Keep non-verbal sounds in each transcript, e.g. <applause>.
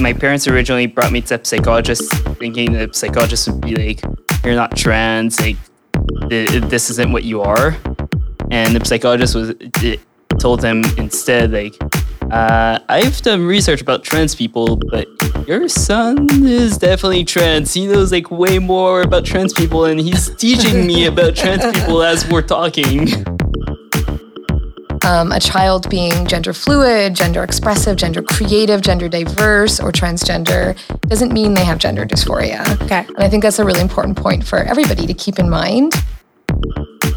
My parents originally brought me to a psychologist thinking the psychologist would be like, you're not trans, like, this isn't what you are. And the psychologist was told him instead, like, uh, I've done research about trans people, but your son is definitely trans. He knows like way more about trans people, and he's teaching me about trans people as we're talking. <laughs> Um, a child being gender fluid, gender expressive, gender creative, gender diverse, or transgender doesn't mean they have gender dysphoria. Okay. And I think that's a really important point for everybody to keep in mind.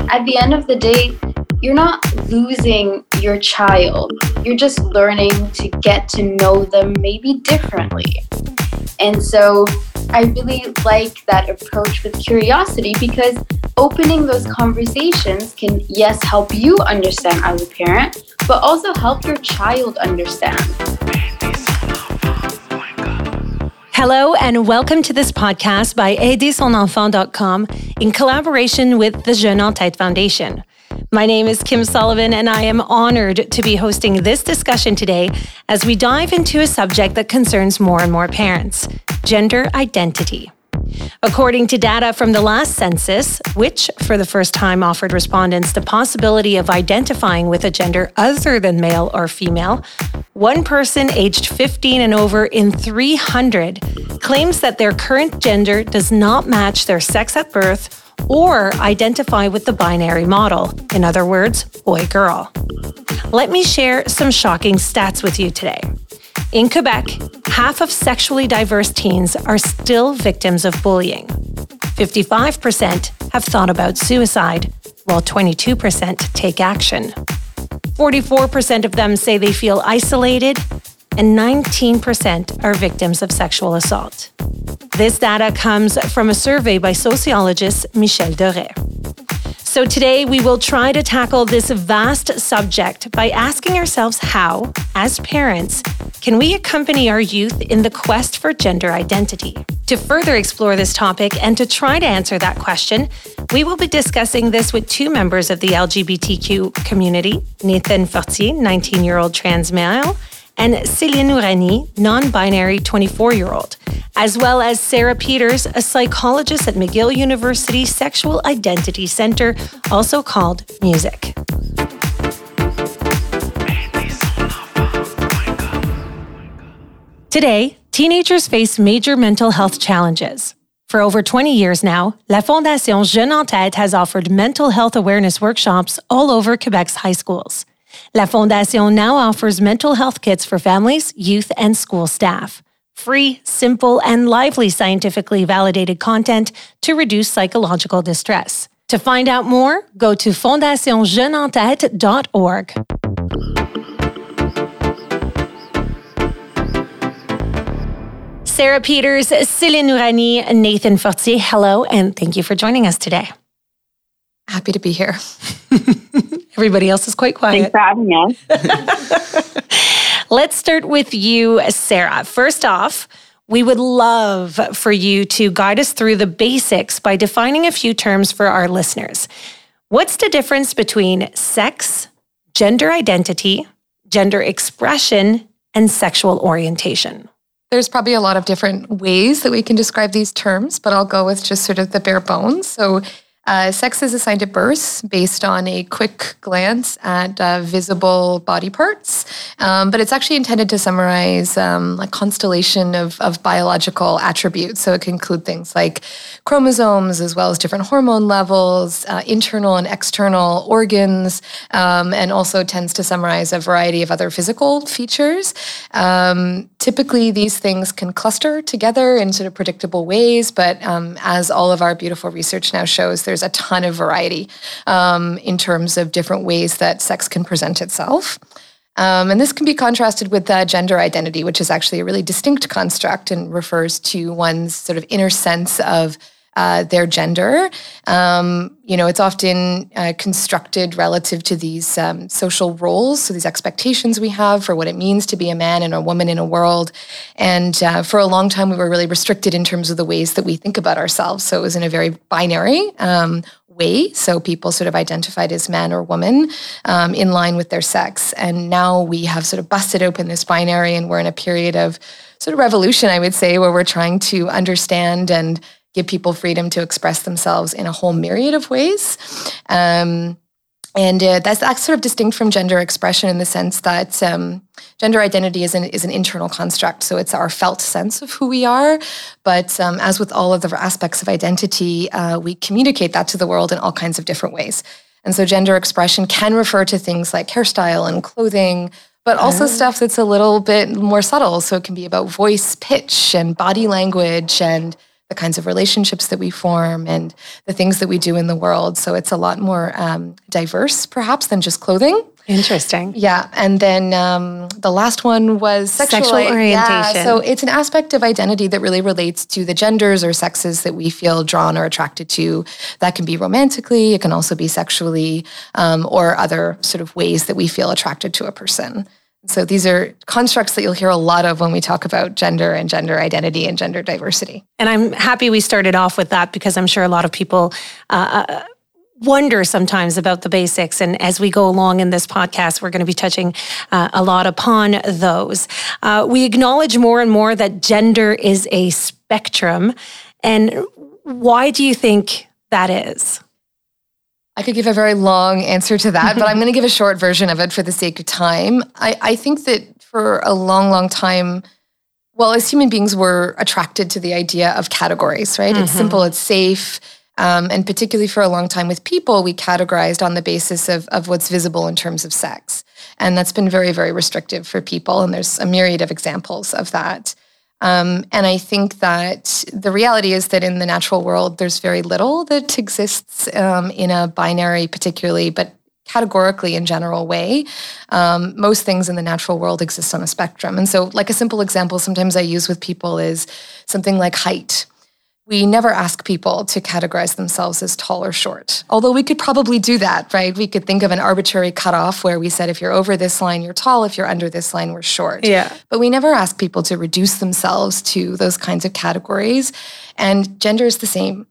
At the end of the day, you're not losing your child. You're just learning to get to know them maybe differently. And so I really like that approach with curiosity because opening those conversations can, yes, help you understand as a parent, but also help your child understand. Hello, and welcome to this podcast by AiderSonEnfant.com in collaboration with the Jeune en Tête Foundation. My name is Kim Sullivan, and I am honored to be hosting this discussion today as we dive into a subject that concerns more and more parents gender identity. According to data from the last census, which for the first time offered respondents the possibility of identifying with a gender other than male or female, one person aged 15 and over in 300 claims that their current gender does not match their sex at birth or identify with the binary model, in other words, boy girl. Let me share some shocking stats with you today. In Quebec, half of sexually diverse teens are still victims of bullying. 55% have thought about suicide, while 22% take action. 44% of them say they feel isolated, and 19% are victims of sexual assault. This data comes from a survey by sociologist Michel Dorais. So today we will try to tackle this vast subject by asking ourselves how, as parents, can we accompany our youth in the quest for gender identity? To further explore this topic and to try to answer that question, we will be discussing this with two members of the LGBTQ community Nathan Fortier, 19 year old trans male, and Céline Hourani, non binary 24 year old, as well as Sarah Peters, a psychologist at McGill University Sexual Identity Center, also called Music. Today, teenagers face major mental health challenges. For over 20 years now, La Fondation Jeune en Tête has offered mental health awareness workshops all over Quebec's high schools. La Fondation now offers mental health kits for families, youth, and school staff. Free, simple, and lively scientifically validated content to reduce psychological distress. To find out more, go to fondationjeuneentête.org. Sarah Peters, Céline Hourani, Nathan Fortier, hello, and thank you for joining us today. Happy to be here. <laughs> Everybody else is quite quiet. Thanks for having us. <laughs> Let's start with you, Sarah. First off, we would love for you to guide us through the basics by defining a few terms for our listeners. What's the difference between sex, gender identity, gender expression, and sexual orientation? There's probably a lot of different ways that we can describe these terms, but I'll go with just sort of the bare bones. So, uh, sex is assigned at birth based on a quick glance at uh, visible body parts, um, but it's actually intended to summarize um, a constellation of, of biological attributes. So it can include things like chromosomes, as well as different hormone levels, uh, internal and external organs, um, and also tends to summarize a variety of other physical features. Um, typically, these things can cluster together in sort of predictable ways, but um, as all of our beautiful research now shows, there's a ton of variety um, in terms of different ways that sex can present itself. Um, and this can be contrasted with uh, gender identity, which is actually a really distinct construct and refers to one's sort of inner sense of uh, their gender. Um, you know, it's often uh, constructed relative to these um, social roles, so these expectations we have for what it means to be a man and a woman in a world. And uh, for a long time, we were really restricted in terms of the ways that we think about ourselves. So it was in a very binary um, way. So people sort of identified as man or woman um, in line with their sex. And now we have sort of busted open this binary and we're in a period of sort of revolution, I would say, where we're trying to understand and give people freedom to express themselves in a whole myriad of ways. Um, and uh, that's, that's sort of distinct from gender expression in the sense that um, gender identity is an, is an internal construct. So it's our felt sense of who we are. But um, as with all of the aspects of identity, uh, we communicate that to the world in all kinds of different ways. And so gender expression can refer to things like hairstyle and clothing, but also oh. stuff that's a little bit more subtle. So it can be about voice, pitch, and body language and the kinds of relationships that we form and the things that we do in the world. So it's a lot more um, diverse, perhaps, than just clothing. Interesting. Yeah. And then um, the last one was sexual, sexual orientation. Yeah, so it's an aspect of identity that really relates to the genders or sexes that we feel drawn or attracted to. That can be romantically, it can also be sexually, um, or other sort of ways that we feel attracted to a person. So these are constructs that you'll hear a lot of when we talk about gender and gender identity and gender diversity. And I'm happy we started off with that because I'm sure a lot of people uh, uh, wonder sometimes about the basics. And as we go along in this podcast, we're going to be touching uh, a lot upon those. Uh, we acknowledge more and more that gender is a spectrum. And why do you think that is? I could give a very long answer to that, but I'm going to give a short version of it for the sake of time. I, I think that for a long, long time, well, as human beings, we're attracted to the idea of categories, right? Mm-hmm. It's simple, it's safe. Um, and particularly for a long time with people, we categorized on the basis of, of what's visible in terms of sex. And that's been very, very restrictive for people. And there's a myriad of examples of that. Um, and I think that the reality is that in the natural world, there's very little that exists um, in a binary, particularly, but categorically in general way. Um, most things in the natural world exist on a spectrum. And so, like a simple example sometimes I use with people is something like height we never ask people to categorize themselves as tall or short. Although we could probably do that, right? We could think of an arbitrary cutoff where we said if you're over this line, you're tall. If you're under this line, we're short. Yeah. But we never ask people to reduce themselves to those kinds of categories. And gender is the same.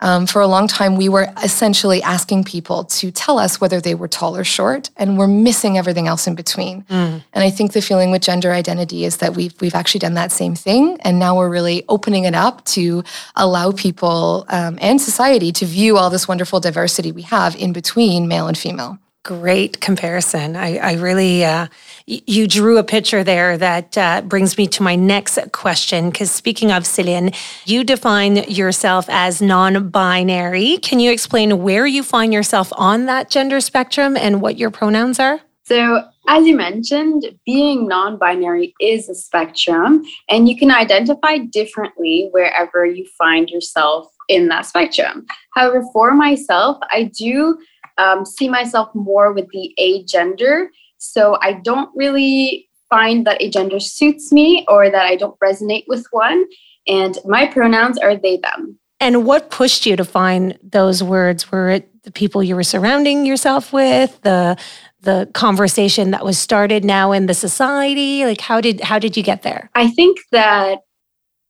Um, for a long time, we were essentially asking people to tell us whether they were tall or short, and we're missing everything else in between. Mm. And I think the feeling with gender identity is that we've we've actually done that same thing, and now we're really opening it up to allow people um, and society to view all this wonderful diversity we have in between male and female great comparison. I, I really, uh, you drew a picture there that uh, brings me to my next question. Because speaking of Celine, you define yourself as non binary. Can you explain where you find yourself on that gender spectrum and what your pronouns are? So, as you mentioned, being non binary is a spectrum, and you can identify differently wherever you find yourself in that spectrum. However, for myself, I do um, see myself more with the agender. So I don't really find that a gender suits me or that I don't resonate with one. And my pronouns are they, them. And what pushed you to find those words? Were it the people you were surrounding yourself with, the the conversation that was started now in the society? Like how did how did you get there? I think that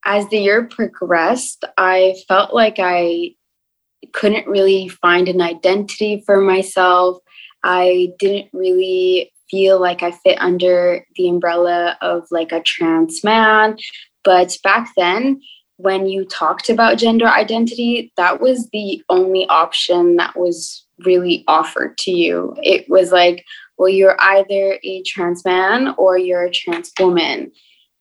as the year progressed, I felt like I couldn't really find an identity for myself. I didn't really feel like I fit under the umbrella of like a trans man. But back then, when you talked about gender identity, that was the only option that was really offered to you. It was like, well, you're either a trans man or you're a trans woman.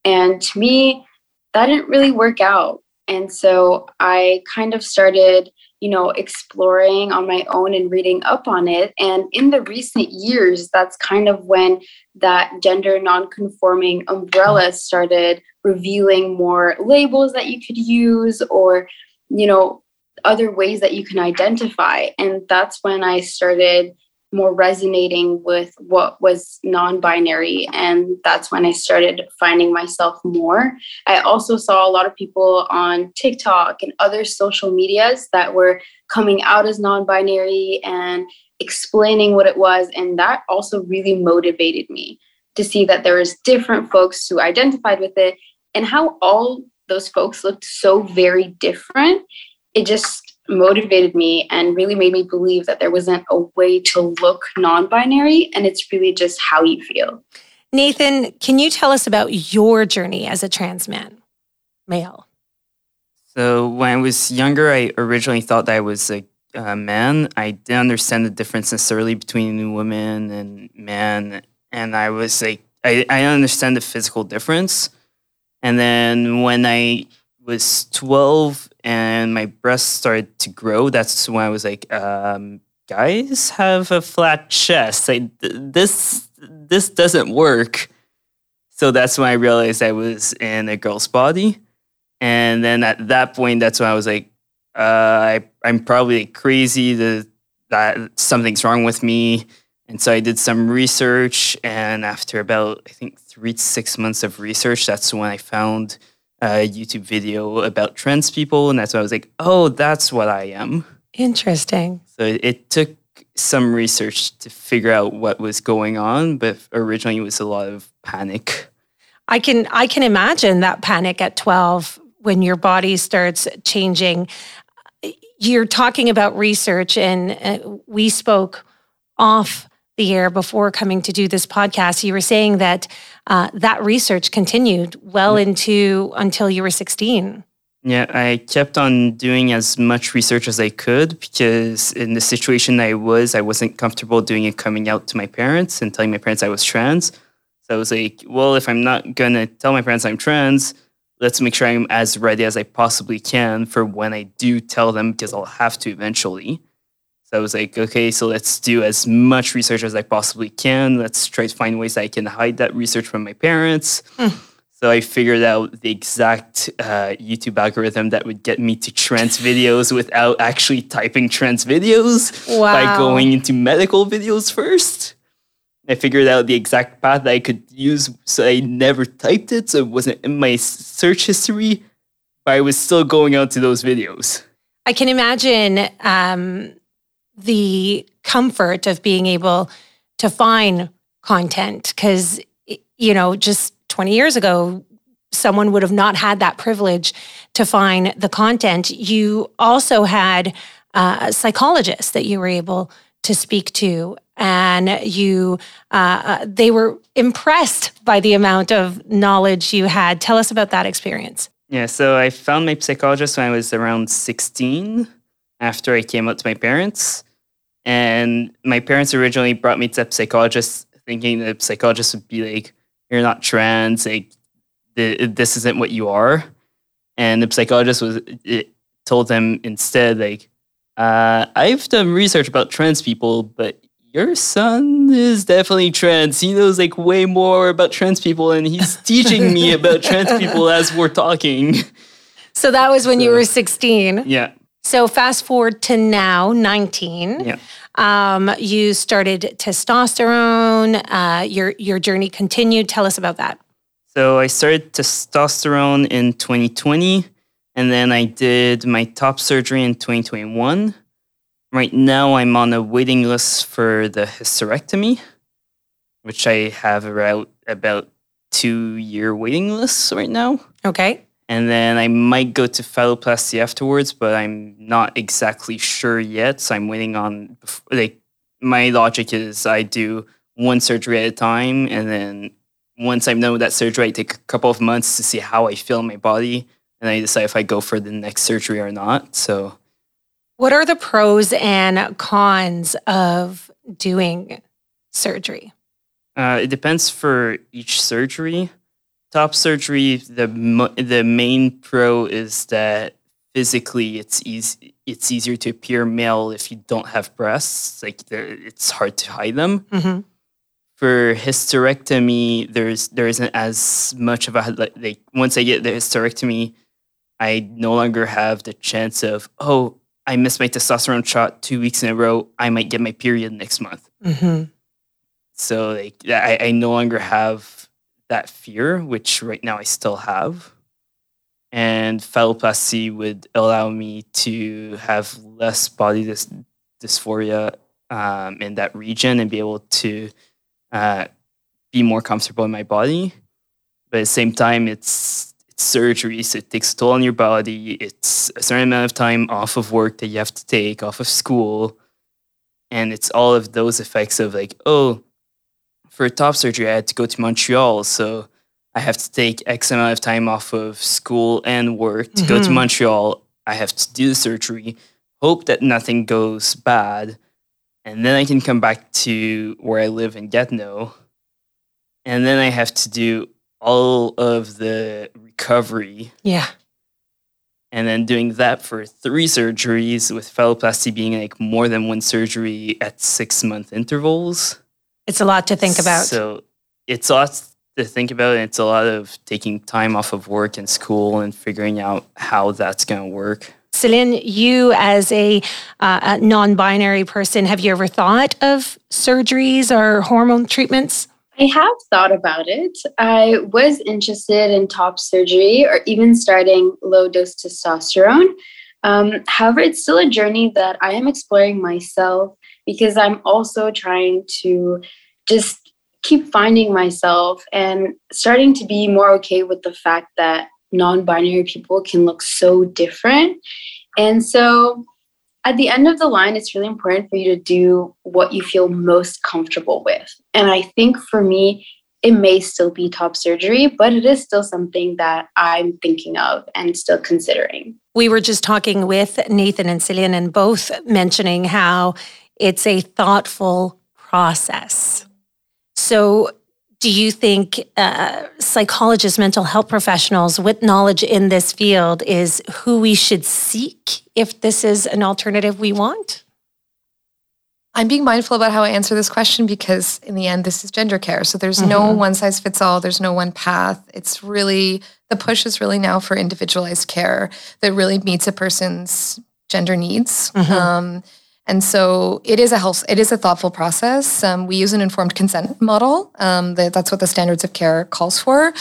And to me, that didn't really work out. And so I kind of started you know, exploring on my own and reading up on it. And in the recent years, that's kind of when that gender nonconforming umbrella started revealing more labels that you could use or, you know, other ways that you can identify. And that's when I started more resonating with what was non binary. And that's when I started finding myself more. I also saw a lot of people on TikTok and other social medias that were coming out as non binary and explaining what it was. And that also really motivated me to see that there was different folks who identified with it and how all those folks looked so very different. It just motivated me and really made me believe that there wasn't a way to look non binary and it's really just how you feel. Nathan, can you tell us about your journey as a trans man, male? So when I was younger, I originally thought that I was a, a man. I didn't understand the difference necessarily between woman and man, and I was like, I, I understand the physical difference. And then when I was 12 and my breasts started to grow, that's when I was like, um, guys have a flat chest. Like this, this doesn't work. So that's when I realized I was in a girl's body. And then at that point, that's when I was like, uh, I, I'm probably crazy. That something's wrong with me. And so I did some research. And after about, I think, three to six months of research, that's when I found a YouTube video about trans people. And that's when I was like, oh, that's what I am. Interesting. So it, it took some research to figure out what was going on, but originally it was a lot of panic. I can I can imagine that panic at 12 when your body starts changing. You're talking about research and uh, we spoke off the air before coming to do this podcast. You were saying that uh, that research continued well into until you were 16. Yeah, I kept on doing as much research as I could because in the situation I was, I wasn't comfortable doing it coming out to my parents and telling my parents I was trans. So I was like, well, if I'm not gonna tell my parents I'm trans, let's make sure I'm as ready as I possibly can for when I do tell them because I'll have to eventually. So I was like, okay, so let's do as much research as I possibly can. Let's try to find ways I can hide that research from my parents. So I figured out the exact uh, YouTube algorithm that would get me to trans videos without actually typing trans videos Wow. by going into medical videos first. I figured out the exact path that I could use, so I never typed it, so it wasn't in my search history, but I was still going out to those videos. I can imagine um, the comfort of being able to find content because, you know, just 20 years ago, someone would have not had that privilege to find the content. You also had uh, psychologists that you were able to speak to, and you uh, uh, they were impressed by the amount of knowledge you had. Tell us about that experience. Yeah, so I found my psychologist when I was around 16 after I came out to my parents. And my parents originally brought me to a psychologist thinking the psychologist would be like, you're not trans, like, the, this isn't what you are. And the psychologist was it told them instead, like, uh, I've done research about trans people, but your son is definitely trans. He knows like way more about trans people, and he's <laughs> teaching me about trans people as we're talking. So that was when you were 16. Yeah, So fast forward to now, 19. yeah. Um, you started testosterone. Uh, your your journey continued. Tell us about that. So I started testosterone in 2020, and then I did my top surgery in 2021. Right now, I'm on a waiting list for the hysterectomy, which I have about about two year waiting list right now. Okay. And then I might go to phalloplasty afterwards, but I'm not exactly sure yet. So I'm waiting on. Like my logic is, I do one surgery at a time, and then once I'm done with that surgery, I take a couple of months to see how I feel in my body, and I decide if I go for the next surgery or not. So What are the pros and cons of doing surgery? Uh, it depends for each surgery. Top surgery, the the main pro is that physically it's easy. It's easier to appear male if you don't have breasts. Like it's hard to hide them. hmm For hysterectomy, there's there isn't as much of a like, once I get the hysterectomy, I no longer have the chance of oh I missed my testosterone shot two weeks in a row. I might get my period next month. hmm So like I, I no longer have that fear, which right now I still have. And phalloplasty would allow me to have less body dys- dysphoria um, in that region and be able to uh, be more comfortable in my body. But at the same time, it's it's surgery, so it takes a toll on your body. It's a certain amount of time off of work that you have to take, off of school. And it's all of those effects of like, oh, for top surgery, I had to go to Montreal. So I have to take X amount of time off of school and work to go to Mhm. Montreal. I have to do the surgery, hope that nothing goes bad. And then I can come back to where I live in Gatineau. And then I have to do all of the recovery Yeah. and then doing that for three surgeries with phalloplasty being like more than one surgery at six month intervals. It's a lot to think about. So it's a lot to think about, and it's a lot of taking time off of work and school and figuring out how that's going to work. Celine, you as a, uh, a non binary person, have you ever thought of surgeries or hormone treatments? I have thought about it. I was interested in top surgery or even starting low dose testosterone. Um, however, it's still a journey that I am exploring myself because I'm also trying to just keep finding myself and starting to be more okay with the fact that non binary people can look so different. And so at the end of the line, it's really important for you to do what you feel most comfortable with. And I think for me, it may still be top surgery, but it is still something that I'm thinking of and still considering. We were just talking with Nathan and Celine, and both mentioning how it's a thoughtful process. So, do you think uh, psychologists, mental health professionals with knowledge in this field is who we should seek if this is an alternative we want? I'm being mindful about how I answer this question because, in the end, this is gender care. So there's no Mhm. one size fits all. There's no one path. It's really the push is really now for individualized care that really meets a person's gender needs. Mhm. Um, and so it is a health, it is a thoughtful process. Um, we use an informed consent model. Um, that, that's what the standards of care calls for,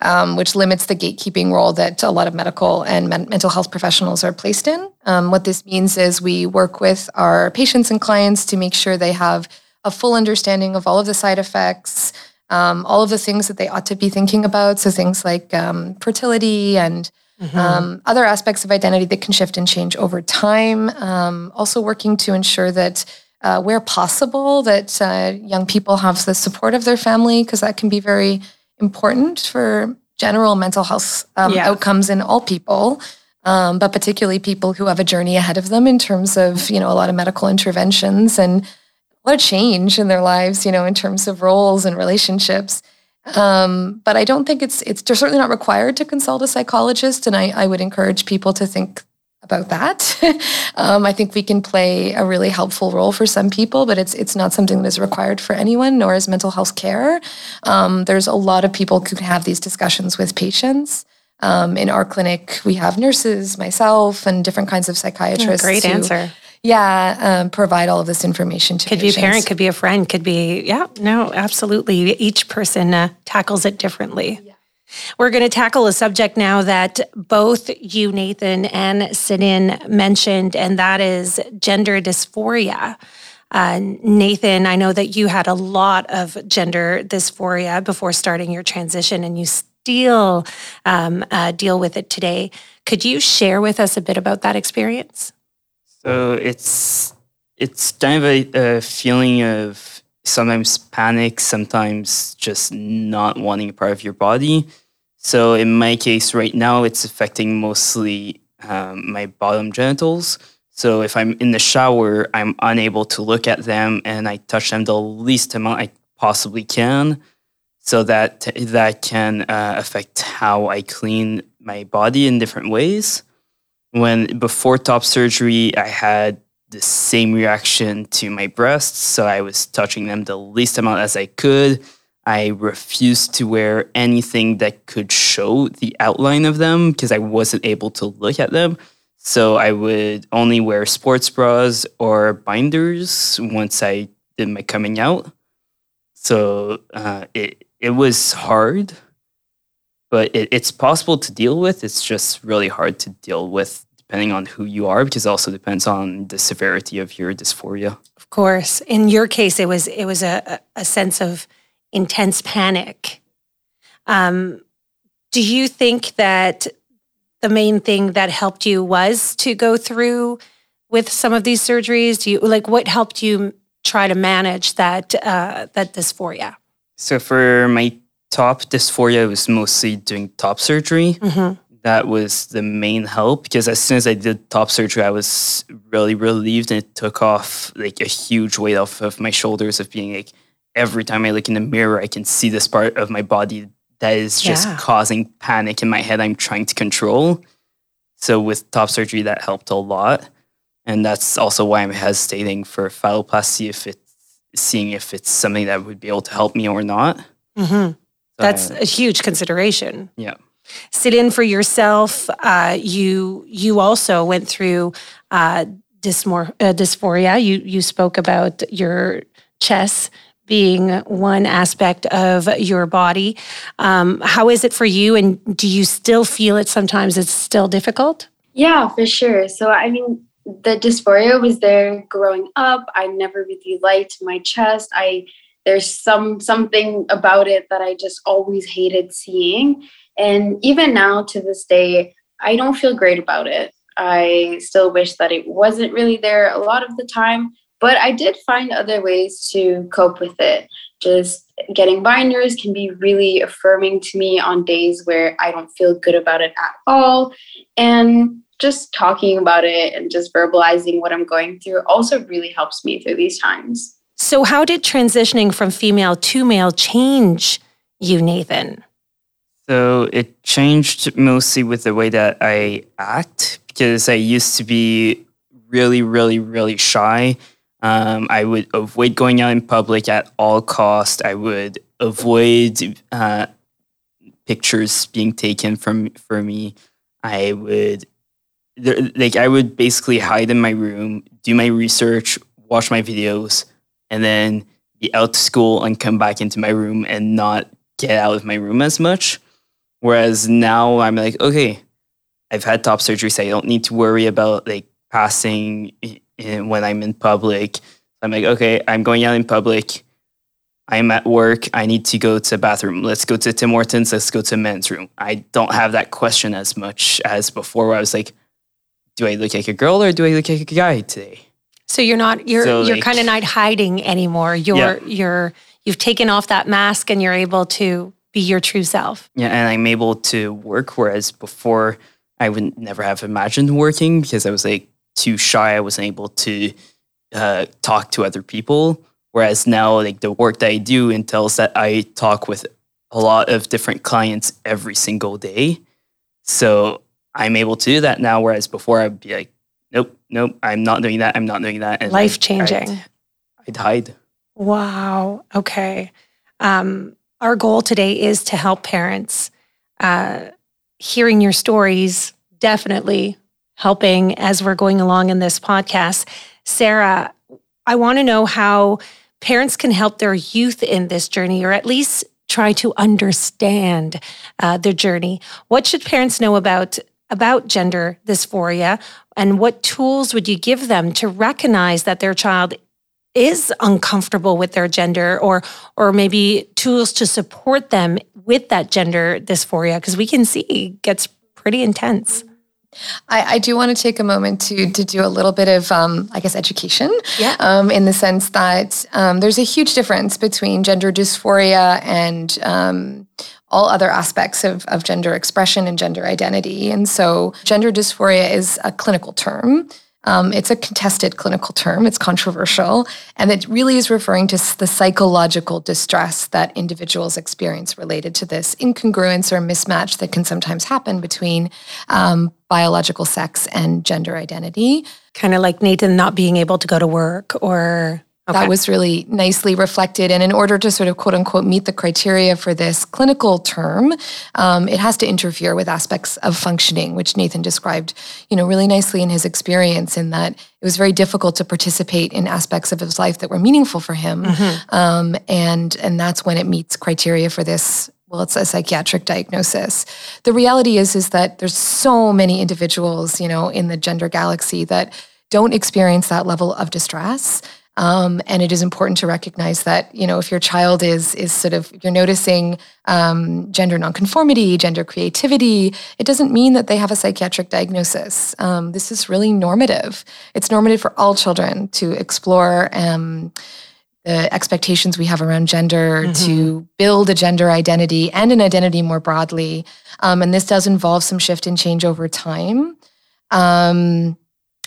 um, which limits the gatekeeping role that a lot of medical and men- mental health professionals are placed in. Um, what this means is we work with our patients and clients to make sure they have a full understanding of all of the side effects, um, all of the things that they ought to be thinking about. So things like um, fertility and um, other aspects of identity that can shift and change over time. Um, also working to ensure that uh, where possible, that uh, young people have the support of their family, because that can be very important for general mental health um, outcomes in all people. Um, but particularly people who have a journey ahead of them in terms of you know a lot of medical interventions and a lot of change in their lives, you know, in terms of roles and relationships. Um, but I don't think it's it's they're certainly not required to consult a psychologist, and I, I would encourage people to think about that. <laughs> um, I think we can play a really helpful role for some people, but it's it's not something that is required for anyone, nor is mental health care. Um, there's a lot of people who can have these discussions with patients. Um, in our clinic, we have nurses, myself, and different kinds of psychiatrists. Great answer. Yeah, um, provide all of this information to Could be a parent, could be a friend, could be, yeah, no, absolutely. Each person uh, tackles it differently. We're going to tackle a subject now that both you, Nathan, and Celine mentioned, and that is gender dysphoria. Uh, Nathan, I know that you had a lot of gender dysphoria before starting your transition, and you still um, uh, deal with it today. Could you share with us a bit about that experience? So it's it's kind of a, a feeling of sometimes panic, sometimes just not wanting a part of your body. So in my case, right now, it's affecting mostly um, my bottom genitals. So if I'm in the shower, I'm unable to look at them, and I touch them the least amount I possibly can, so that that can uh, affect how I clean my body in different ways when before top surgery i had the same reaction to my breasts so i was touching them the least amount as i could. I refused to wear anything that could show the outline of them because i wasn't able to look at them. So i would only wear sports bras or binders once i did my coming out. So uh, it, it was hard but it, it's possible to deal with. It's just really hard to deal with depending on who you are, because it also depends on the severity of your dysphoria. Of course. In your case, it was it was a, a sense of intense panic. Um, do you think that the main thing that helped you was to go through with some of these surgeries? Do you like what helped you try to manage that uh, that dysphoria? So for my top dysphoria, was mostly doing top surgery. Mm-hmm. That was the main help because as soon as I did top surgery, I was really relieved and it took off like a huge weight off of my shoulders of being like every time I look in the mirror, I can see this part of my body that is just Yeah. causing panic in my head. I'm trying to control. So with top surgery, that helped a lot, and that's also why I'm hesitating for phalloplasty if it's seeing if it's something that would be able to help me or not. Mm-hmm. That's Uh, a huge consideration. yeah. Celine for yourself. Uh, you you also went through uh, dysmor- uh, dysphoria. You you spoke about your chest being one aspect of your body. Um, how is it for you? And do you still feel it sometimes? It's still difficult. Yeah, for sure. So, I mean, the dysphoria was there growing up. I never really liked my chest. I there's some something about it that I just always hated seeing. And even now to this day, I don't feel great about it. I still wish that it wasn't really there a lot of the time, but I did find other ways to cope with it. Just getting binders can be really affirming to me on days where I don't feel good about it at all. And just talking about it and just verbalizing what I'm going through also really helps me through these times. So, how did transitioning from female to male change you, Nathan? So it changed mostly with the way that I act because I used to be really, really, really shy. Um, I would avoid going out in public at all cost. I would avoid uh, pictures being taken from for me. I would like I would basically hide in my room, do my research, watch my videos, and then be out to school and come back into my room and not get out of my room as much. Whereas now I'm like, okay, I've had top surgery, so I don't need to worry about like passing in, when I'm in public. I'm like, okay, I'm going out in public. I'm at work. I need to go to the bathroom. Let's go to Tim Hortons. Let's go to men's room. I don't have that question as much as before, where I was like, do I look like a girl or do I look like a guy today? So you're not you're So, you're like- kind of not hiding anymore. You're Yeah. you're you've taken off that mask and you're able to be your true self. Yeah, and I'm able to work, whereas before I would never have imagined working because I was like too shy. I wasn't able to uh, talk to other people. Whereas now, like the work that I do entails that I talk with a lot of different clients every single day. So I'm able to do that now. Whereas before, I'd be like, nope, I'm not doing that. I'm not doing that. And Life changing. I'd, I'd hide. Wow. Okay. Um, our goal today is to help parents. Uh, hearing your stories definitely helping as we're going along in this podcast. Sarah, I want to know how parents can help their youth in this journey, or at least try to understand uh, their journey. What should parents know about about gender dysphoria, and what tools would you give them to recognize that their child is uncomfortable with their gender or or maybe tools to support them with that gender dysphoria because we can see it gets pretty intense I, I do want to take a moment to to do a little bit of, um, I guess, education. Yeah. Um, in the sense that um, there's a huge difference between gender dysphoria and um, all other aspects of, of gender expression and gender identity. And so, gender dysphoria is a clinical term. Um, it's a contested clinical term. It's controversial, and it really is referring to the psychological distress that individuals experience related to this incongruence or mismatch that can sometimes happen between um, biological sex and gender identity. kind of like nathan not being able to go to work or okay. That was really nicely reflected. And in order to sort of quote unquote meet the criteria for this clinical term, um, it has to interfere with aspects of functioning, which Nathan described, you know, really nicely in his experience. In that it was very difficult to participate in aspects of his life that were meaningful for him, um, and and that's when it meets criteria for this. Well, it's a psychiatric diagnosis. The reality is, is that there's so many individuals, you know, in the gender galaxy that don't experience that level of distress. Um, and it is important to recognize that you know if your child is is sort of you're noticing um, gender nonconformity, gender creativity, it doesn't mean that they have a psychiatric diagnosis. Um, this is really normative. It's normative for all children to explore um, the expectations we have around gender, mm-hmm. to build a gender identity and an identity more broadly. Um, and this does involve some shift and change over time. Um,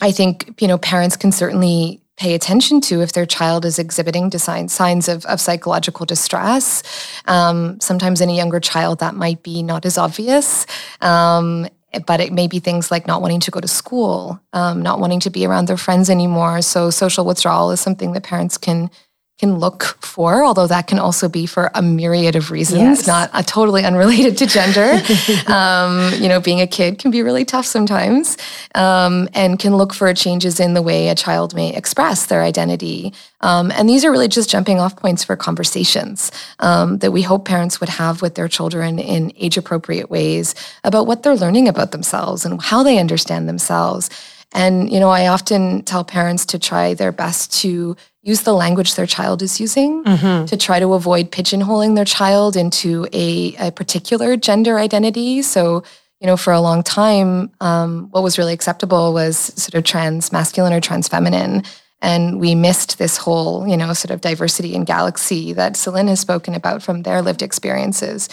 I think you know parents can certainly pay attention to if their child is exhibiting signs, signs of, of psychological distress. Um, sometimes in a younger child, that might be not as obvious. Um, but it may be things like not wanting to go to school, um, not wanting to be around their friends anymore. So social withdrawal is something that parents can can look for, although that can also be for a myriad of reasons, yes. not a totally unrelated to gender. <laughs> um, you know, being a kid can be really tough sometimes, um, and can look for changes in the way a child may express their identity. Um, and these are really just jumping off points for conversations um, that we hope parents would have with their children in age appropriate ways about what they're learning about themselves and how they understand themselves. And, you know, I often tell parents to try their best to use the language their child is using mm-hmm. to try to avoid pigeonholing their child into a, a, particular gender identity. So, you know, for a long time, um, what was really acceptable was sort of trans masculine or trans feminine. And we missed this whole, you know, sort of diversity and galaxy that Celine has spoken about from their lived experiences.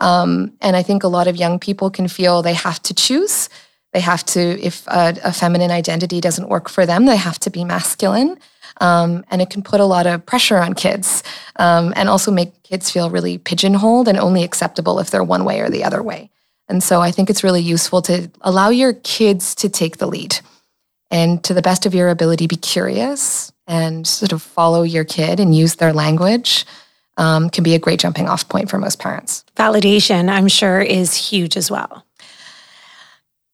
Um, and I think a lot of young people can feel they have to choose. They have to, if a, a feminine identity doesn't work for them, they have to be masculine. Um, and it can put a lot of pressure on kids um, and also make kids feel really pigeonholed and only acceptable if they're one way or the other way. And so I think it's really useful to allow your kids to take the lead and to the best of your ability, be curious and sort of follow your kid and use their language. Um, can be a great jumping off point for most parents. Validation, I'm sure, is huge as well.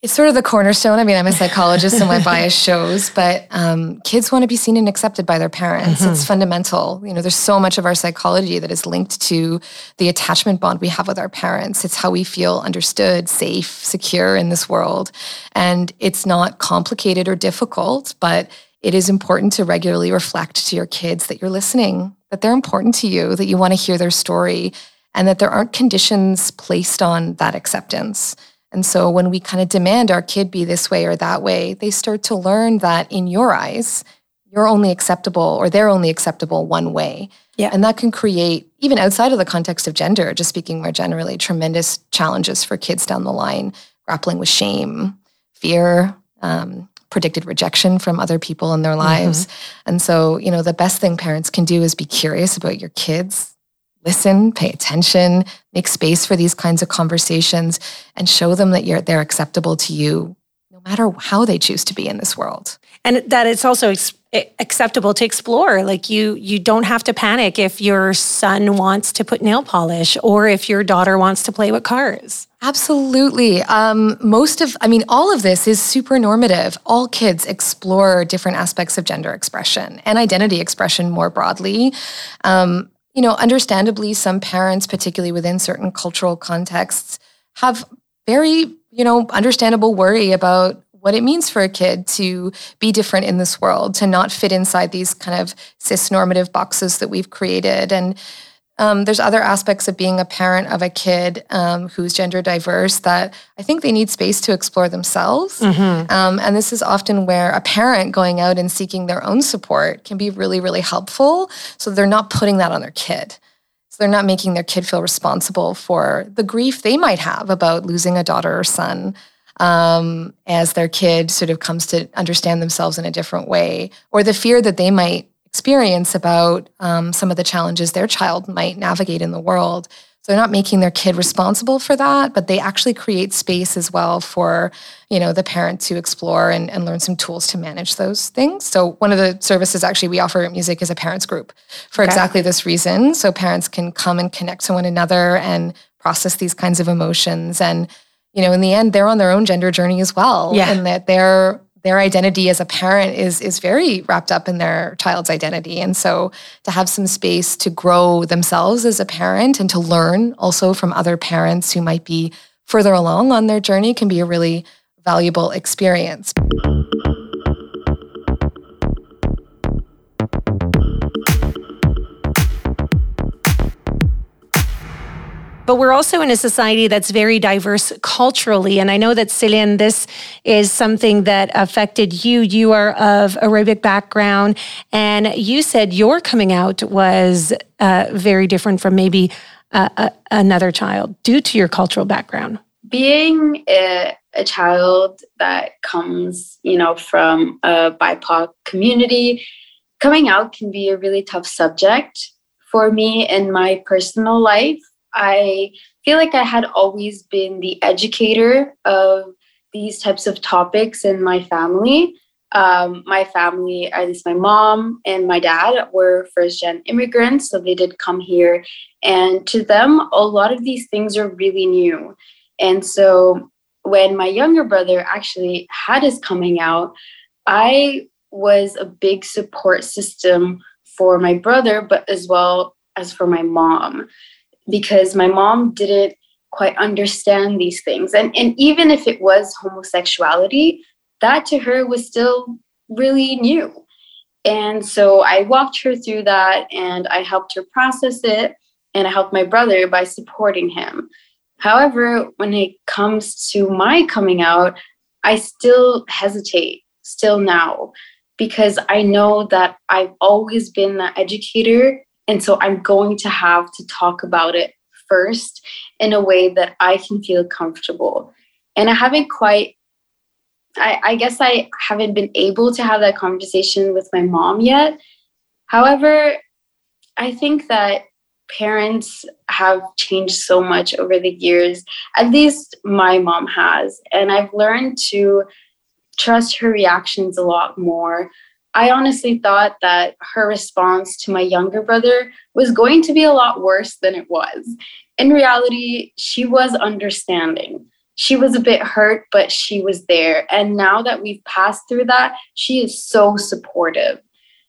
It's sort of the cornerstone. I mean, I'm a psychologist, and my bias shows, but um, kids want to be seen and accepted by their parents. Mm-hmm. It's fundamental. You know, there's so much of our psychology that is linked to the attachment bond we have with our parents. It's how we feel understood, safe, secure in this world. And it's not complicated or difficult, but it is important to regularly reflect to your kids that you're listening, that they're important to you, that you want to hear their story, and that there aren't conditions placed on that acceptance. And so when we kind of demand our kid be this way or that way, they start to learn that in your eyes, you're only acceptable or they're only acceptable one way. Yeah. And that can create, even outside of the context of gender, just speaking more generally, tremendous challenges for kids down the line, grappling with shame, fear, um, predicted rejection from other people in their lives. Mm-hmm. And so, you know, the best thing parents can do is be curious about your kids, listen, pay attention, make space for these kinds of conversations, and show them that you're they're acceptable to you, no matter how they choose to be in this world. And that it's also ex- acceptable to explore. Like you, you don't have to panic if your son wants to put nail polish or if your daughter wants to play with cars. Absolutely. Um, most of, I mean, all of this is super normative. All kids explore different aspects of gender expression and identity expression more broadly. Um, you know, understandably, some parents, particularly within certain cultural contexts, have very, you know, understandable worry about what it means for a kid to be different in this world, to not fit inside these kind of cis normative boxes that we've created. And um, there's other aspects of being a parent of a kid um, who's gender diverse that I think they need space to explore themselves. Mm-hmm. Um, and this is often where a parent going out and seeking their own support can be really, really helpful. So they're not putting that on their kid. So they're not making their kid feel responsible for the grief they might have about losing a daughter or son um, as their kid sort of comes to understand themselves in a different way, or the fear that they might experience about um, some of the challenges their child might navigate in the world. So they're not making their kid responsible for that, but they actually create space as well for, you know, the parent to explore and, and learn some tools to manage those things. So one of the services actually we offer at Music is a parents group for okay. exactly this reason. So parents can come and connect to one another and process these kinds of emotions. And, you know, in the end, they're on their own gender journey as well. Yeah. And that they're their identity as a parent is is very wrapped up in their child's identity. And so to have some space to grow themselves as a parent and to learn also from other parents who might be further along on their journey can be a really valuable experience but we're also in a society that's very diverse culturally. And I know that Céline, this is something that affected you. You are of Arabic background, and you said your coming out was uh, very different from maybe uh, a, another child due to your cultural background. Being a, a child that comes, you know, from a BIPOC community, coming out can be a really tough subject for me in my personal life. I feel like I had always been the educator of these types of topics in my family. Um, my family, at least my mom and my dad, were first gen immigrants, so they did come here. And to them, a lot of these things are really new. And so when my younger brother actually had his coming out, I was a big support system for my brother, but as well as for my mom, because my mom didn't quite understand these things. And, and even if it was homosexuality, that to her was still really new. And so I walked her through that and I helped her process it. And I helped my brother by supporting him. However, when it comes to my coming out, I still hesitate, still now, because I know that I've always been the educator. And so I'm going to have to talk about it first in a way that I can feel comfortable. And I haven't quite, I, I guess I haven't been able to have that conversation with my mom yet. However, I think that parents have changed so much over the years. At least my mom has. And I've learned to trust her reactions a lot more. I honestly thought that her response to my younger brother was going to be a lot worse than it was. In reality, she was understanding. She was a bit hurt, but she was there. And now that we've passed through that, she is so supportive.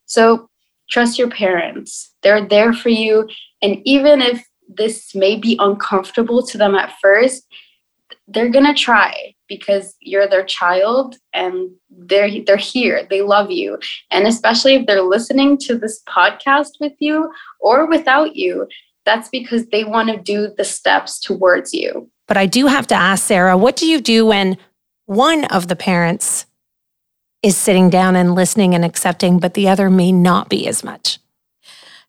So trust your parents. They're there for you. And even if this may be uncomfortable to them at first, they're going to try because you're their child and they're they're here they love you and especially if they're listening to this podcast with you or without you that's because they want to do the steps towards you but i do have to ask sarah what do you do when one of the parents is sitting down and listening and accepting but the other may not be as much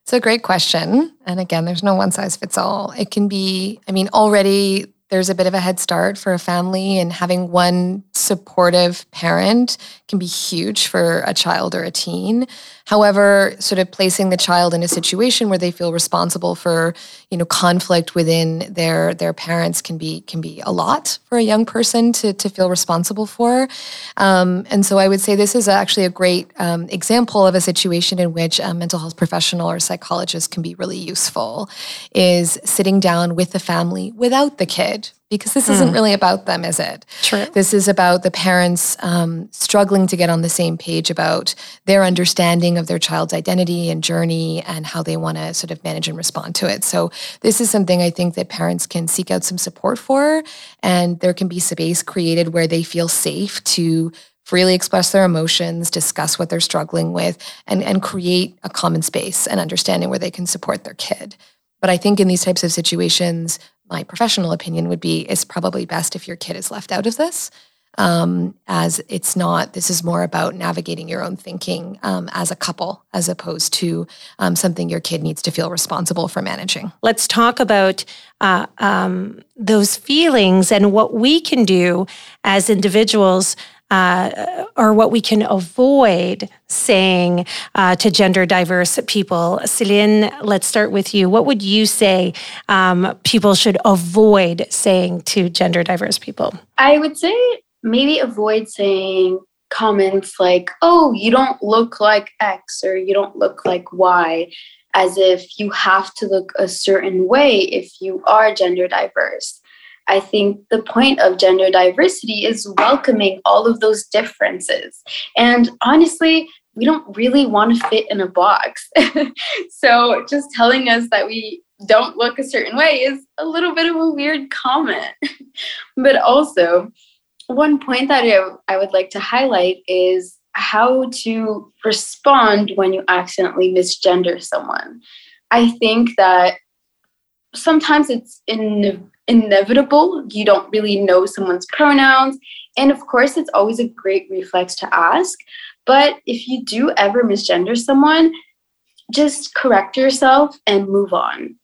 it's a great question. And again, there's no one size fits all. It can be, I mean, already there's a bit of a head start for a family and having one supportive parent can be huge for a child or a teen. However sort of placing the child in a situation where they feel responsible for you know conflict within their their parents can be can be a lot for a young person to to feel responsible for. Um, and so i would say this is actually a great um, example of a situation in which a mental health professional or psychologist can be really useful is sitting down with the family without the kid because this isn't hmm. really about them, is it? True. This is about the parents um, struggling to get on the same page about their understanding of their child's identity and journey and how they want to sort of manage and respond to it. So, this is something I think that parents can seek out some support for, and there can be space created where they feel safe to freely express their emotions, discuss what they're struggling with, and, and create a common space and understanding where they can support their kid. But I think in these types of situations, my professional opinion would be it's probably best if your kid is left out of this um, as it's not this is more about navigating your own thinking um, as a couple as opposed to um, something your kid needs to feel responsible for managing. Let's talk about uh, um, those feelings and what we can do as individuals uh, or what we can avoid saying uh, to gender diverse people. Céline, let's start with you. What would you say um, people should avoid saying to gender diverse people? I would say maybe avoid saying comments like, oh, you don't look like X or you don't look like Y, as if you have to look a certain way if you are gender diverse. I think the point of gender diversity is welcoming all of those differences. And honestly, we don't really want to fit in a box. <laughs> so just telling us that we don't look a certain way is a little bit of a weird comment. <laughs> but also, one point that I would like to highlight is how to respond when you accidentally misgender someone. I think that sometimes it's in, inevitable. You don't really know someone's pronouns. And of course, it's always a great reflex to ask. But if you do ever misgender someone, just correct yourself and move on.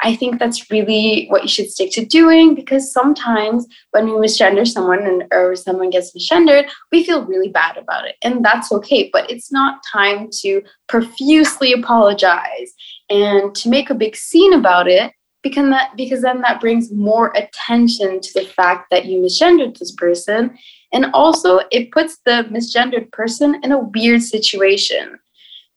I think that's really what you should stick to doing because sometimes when we misgender someone and, or someone gets misgendered, we feel really bad about it. And that's okay. But it's not time to profusely apologize and to make a big scene about it because that because then that brings more attention to the fact that you misgendered this person. And also it puts the misgendered person in a weird situation.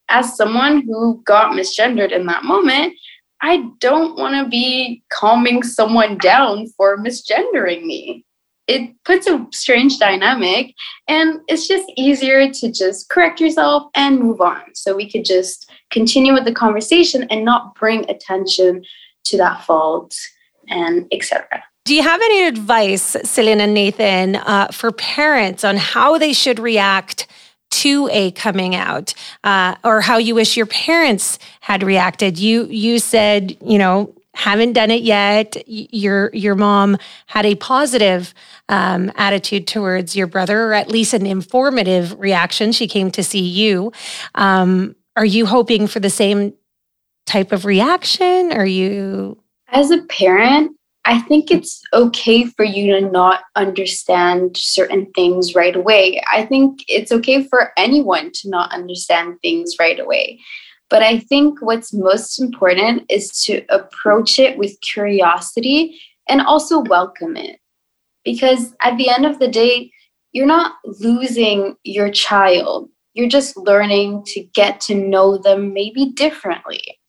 As someone who got misgendered in that moment, I don't want to be calming someone down for misgendering me. It puts a strange dynamic, and it's just easier to just correct yourself and move on. So we could just continue with the conversation and not bring attention to that fault and etc. Do you have any advice, Celine and Nathan, uh, for parents on how they should react to a coming out uh, or how you wish your parents had reacted you you said you know haven't done it yet your your mom had a positive um, attitude towards your brother or at least an informative reaction she came to see you um, are you hoping for the same type of reaction are you as a parent I think it's okay for you to not understand certain things right away. I think it's okay for anyone to not understand things right away. But I think what's most important is to approach it with curiosity and also welcome it. Because at the end of the day, you're not losing your child. You're just learning to get to know them maybe differently.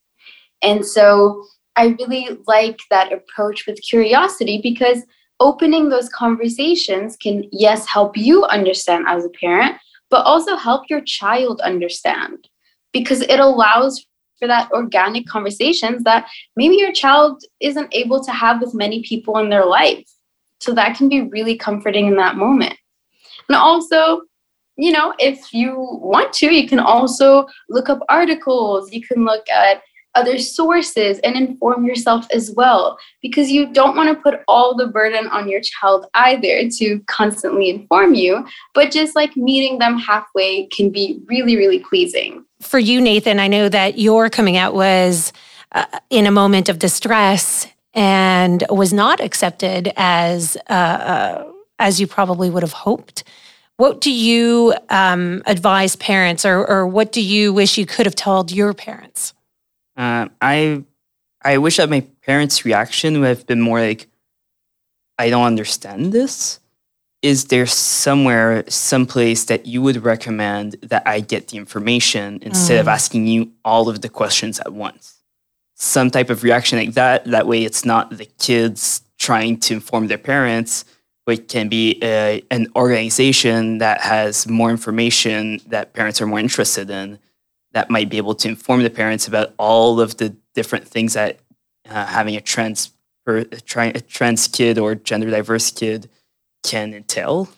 And so I really like that approach with curiosity because opening those conversations can, yes, help you understand as a parent, but also help your child understand because it allows for that organic conversations that maybe your child isn't able to have with many people in their life. So that can be really comforting in that moment. And also, you know, if you want to, you can also look up articles, you can look at other sources and inform yourself as well because you don't want to put all the burden on your child either to constantly inform you but just like meeting them halfway can be really really pleasing for you nathan i know that your coming out was uh, in a moment of distress and was not accepted as uh, uh, as you probably would have hoped what do you um, advise parents or, or what do you wish you could have told your parents uh, I I wish that my parents' reaction would have been more like, "I don't understand this." Is there somewhere, someplace that you would recommend that I get the information instead mm. of asking you all of the questions at once? Some type of reaction like that. That way, it's not the kids trying to inform their parents, but it can be a, an organization that has more information that parents are more interested in that might be able to inform the parents about all of the different things that uh, having a trans a trans kid or gender diverse kid can entail.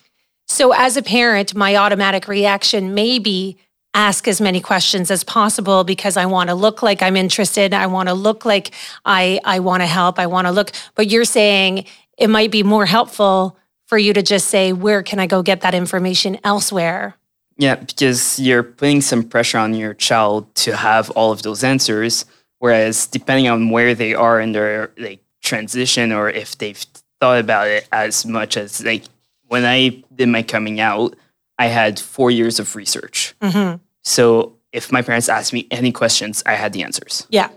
So, as a parent, my automatic reaction may be ask as many questions as possible because I want to look like I'm interested. I want to look like I I want to help. I want to look. But you're saying it might be more helpful for you to just say, "Where can I go get that information elsewhere?" Yeah, because you're putting some pressure on your child to have all of those answers. Whereas depending on where they are in their like transition or if they've thought about it as much as like when I did my coming out, I had four years of research. Mm-hmm. So if my parents asked me any questions, I had the answers. Yeah.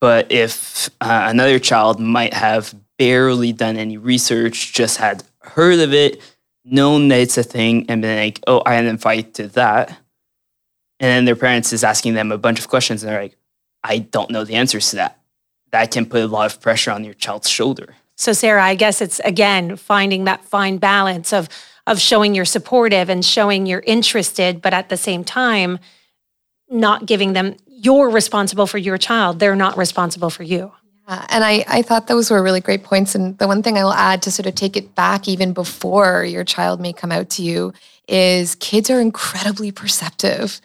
But if uh, another child might have barely done any research, just had heard of it, known that it's a thing and been like, oh, I identify to that. And then their parents is asking them a bunch of questions and they're like, I don't know the answers to that. That can put a lot of pressure on your child's shoulder. So Sarah, I guess it's again finding that fine balance of of showing you're supportive and showing you're interested, but at the same time, not giving them you're responsible for your child. They're not responsible for you. Uh, and I, I thought those were really great points. And the one thing I will add to sort of take it back even before your child may come out to you is kids are incredibly perceptive.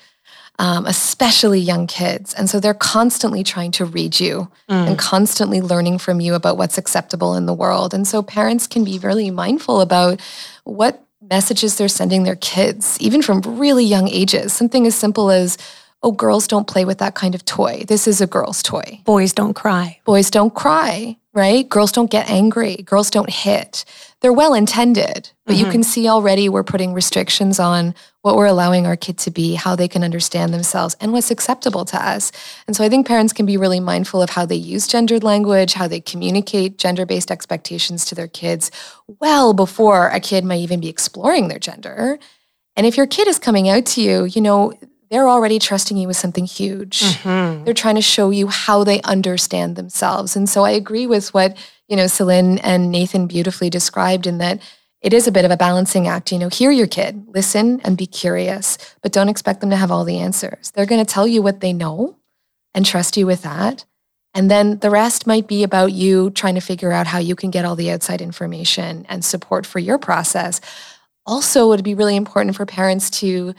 um, especially young kids. And so they're constantly trying to read you mm. and constantly learning from you about what's acceptable in the world. And so parents can be really mindful about what messages they're sending their kids, even from really young ages. Something as simple as, oh, girls don't play with that kind of toy. This is a girl's toy. Boys don't cry. Boys don't cry, right? Girls don't get angry. Girls don't hit. They're well intended, but mm-hmm. you can see already we're putting restrictions on what we're allowing our kid to be, how they can understand themselves, and what's acceptable to us. And so I think parents can be really mindful of how they use gendered language, how they communicate gender based expectations to their kids well before a kid might even be exploring their gender. And if your kid is coming out to you, you know, they're already trusting you with something huge. Mm-hmm. They're trying to show you how they understand themselves. And so I agree with what, you know, Celine and Nathan beautifully described in that it is a bit of a balancing act. You know, hear your kid, listen and be curious, but don't expect them to have all the answers. They're going to tell you what they know and trust you with that. And then the rest might be about you trying to figure out how you can get all the outside information and support for your process. Also, it would be really important for parents to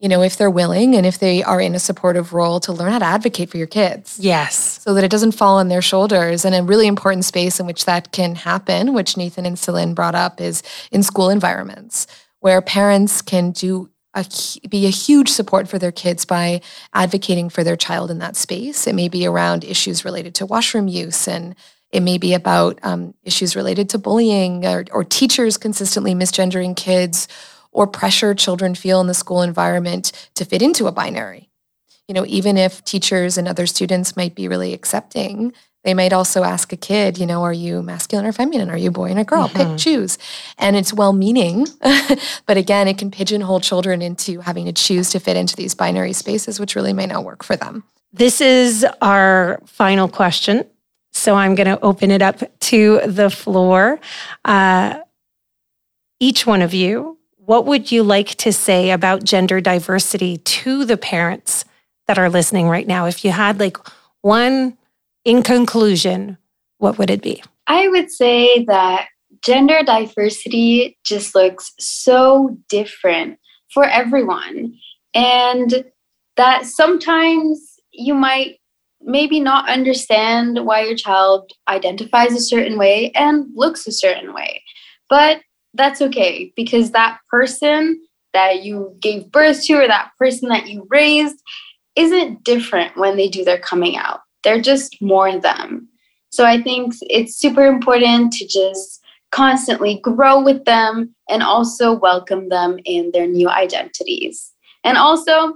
you know, if they're willing and if they are in a supportive role to learn how to advocate for your kids. Yes. So that it doesn't fall on their shoulders. And a really important space in which that can happen, which Nathan and Celine brought up, is in school environments where parents can do a, be a huge support for their kids by advocating for their child in that space. It may be around issues related to washroom use and it may be about um, issues related to bullying or, or teachers consistently misgendering kids or pressure children feel in the school environment to fit into a binary. You know, even if teachers and other students might be really accepting, they might also ask a kid, you know, are you masculine or feminine? Are you boy and a girl? Mm-hmm. Pick, choose. And it's well meaning. <laughs> but again, it can pigeonhole children into having to choose to fit into these binary spaces, which really may not work for them. This is our final question. So I'm going to open it up to the floor. Uh, each one of you what would you like to say about gender diversity to the parents that are listening right now? If you had like one in conclusion, what would it be? I would say that gender diversity just looks so different for everyone. And that sometimes you might maybe not understand why your child identifies a certain way and looks a certain way. But that's okay because that person that you gave birth to or that person that you raised isn't different when they do their coming out. They're just more them. So I think it's super important to just constantly grow with them and also welcome them in their new identities. And also,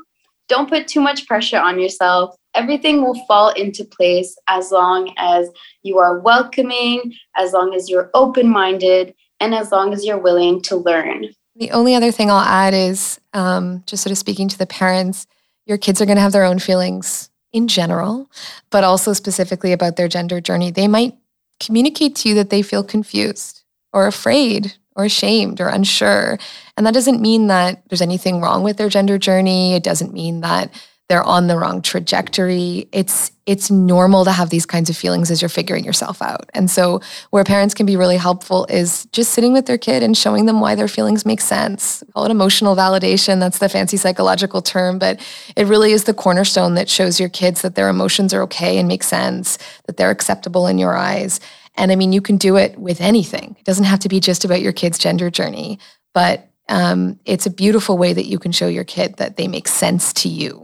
don't put too much pressure on yourself. Everything will fall into place as long as you are welcoming, as long as you're open minded, and as long as you're willing to learn. The only other thing I'll add is um, just sort of speaking to the parents, your kids are going to have their own feelings in general, but also specifically about their gender journey. They might communicate to you that they feel confused or afraid or ashamed or unsure. And that doesn't mean that there's anything wrong with their gender journey. It doesn't mean that they're on the wrong trajectory. It's it's normal to have these kinds of feelings as you're figuring yourself out. And so where parents can be really helpful is just sitting with their kid and showing them why their feelings make sense. We call it emotional validation. That's the fancy psychological term, but it really is the cornerstone that shows your kids that their emotions are okay and make sense, that they're acceptable in your eyes. And I mean, you can do it with anything. It doesn't have to be just about your kid's gender journey, but um, it's a beautiful way that you can show your kid that they make sense to you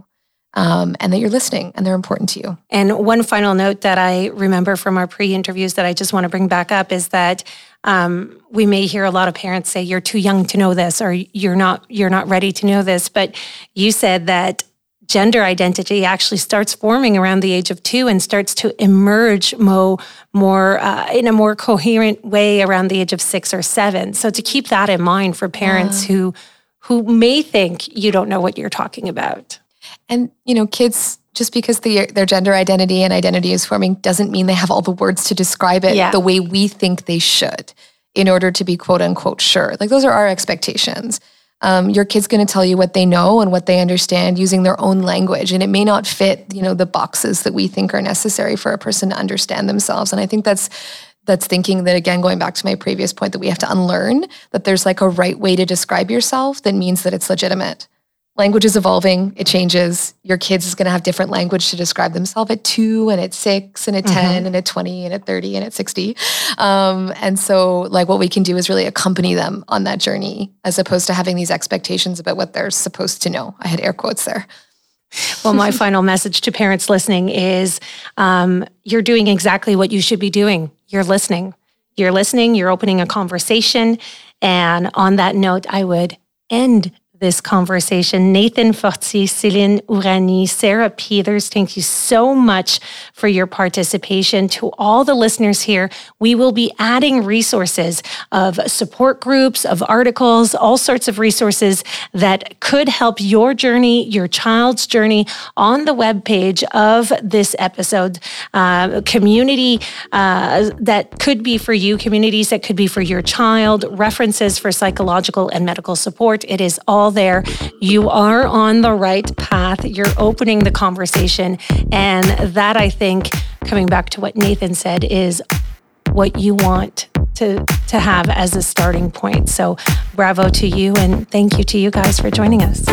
um, and that you're listening and they're important to you. And one final note that I remember from our pre interviews that I just want to bring back up is that um, we may hear a lot of parents say you're too young to know this or you're not you're not ready to know this but you said that gender identity actually starts forming around the age of two and starts to emerge more, more uh, in a more coherent way around the age of six or seven. So to keep that in mind for parents yeah. who who may think you don't know what you're talking about. And, you know, kids, just because the, their gender identity and identity is forming doesn't mean they have all the words to describe it yeah. the way we think they should in order to be quote unquote sure. Like those are our expectations. Um, your kid's going to tell you what they know and what they understand using their own language and it may not fit you know the boxes that we think are necessary for a person to understand themselves and i think that's that's thinking that again going back to my previous point that we have to unlearn that there's like a right way to describe yourself that means that it's legitimate language is evolving, it changes. Your kids is going to have different language to describe themselves at two and at six and at mm-hmm. 10 and at 20 and at 30 and at 60. Um, and so, like, what we can do is really accompany them on that journey as opposed to having these expectations about what they're supposed to know. I had air quotes there. Well, my <laughs> final message to parents listening is um, you're doing exactly what you should be doing. You're listening. You're listening, you're opening a conversation. And on that note, I would end this conversation. Nathan Fortier, Céline Hourani, Sarah Peters, thank you so much for your participation. To all the listeners here, we will be adding resources of support groups, of articles, all sorts of resources that could help your journey, your child's journey on the webpage of this episode. Uh, community uh, that could be for you, communities that could be for your child, references for psychological and medical support. It is there. You are on the right path. You're opening the conversation. And that, I think, coming back to what Nathan said, is what you want to, to have as a starting point. So, bravo to you. And thank you to you guys for joining us.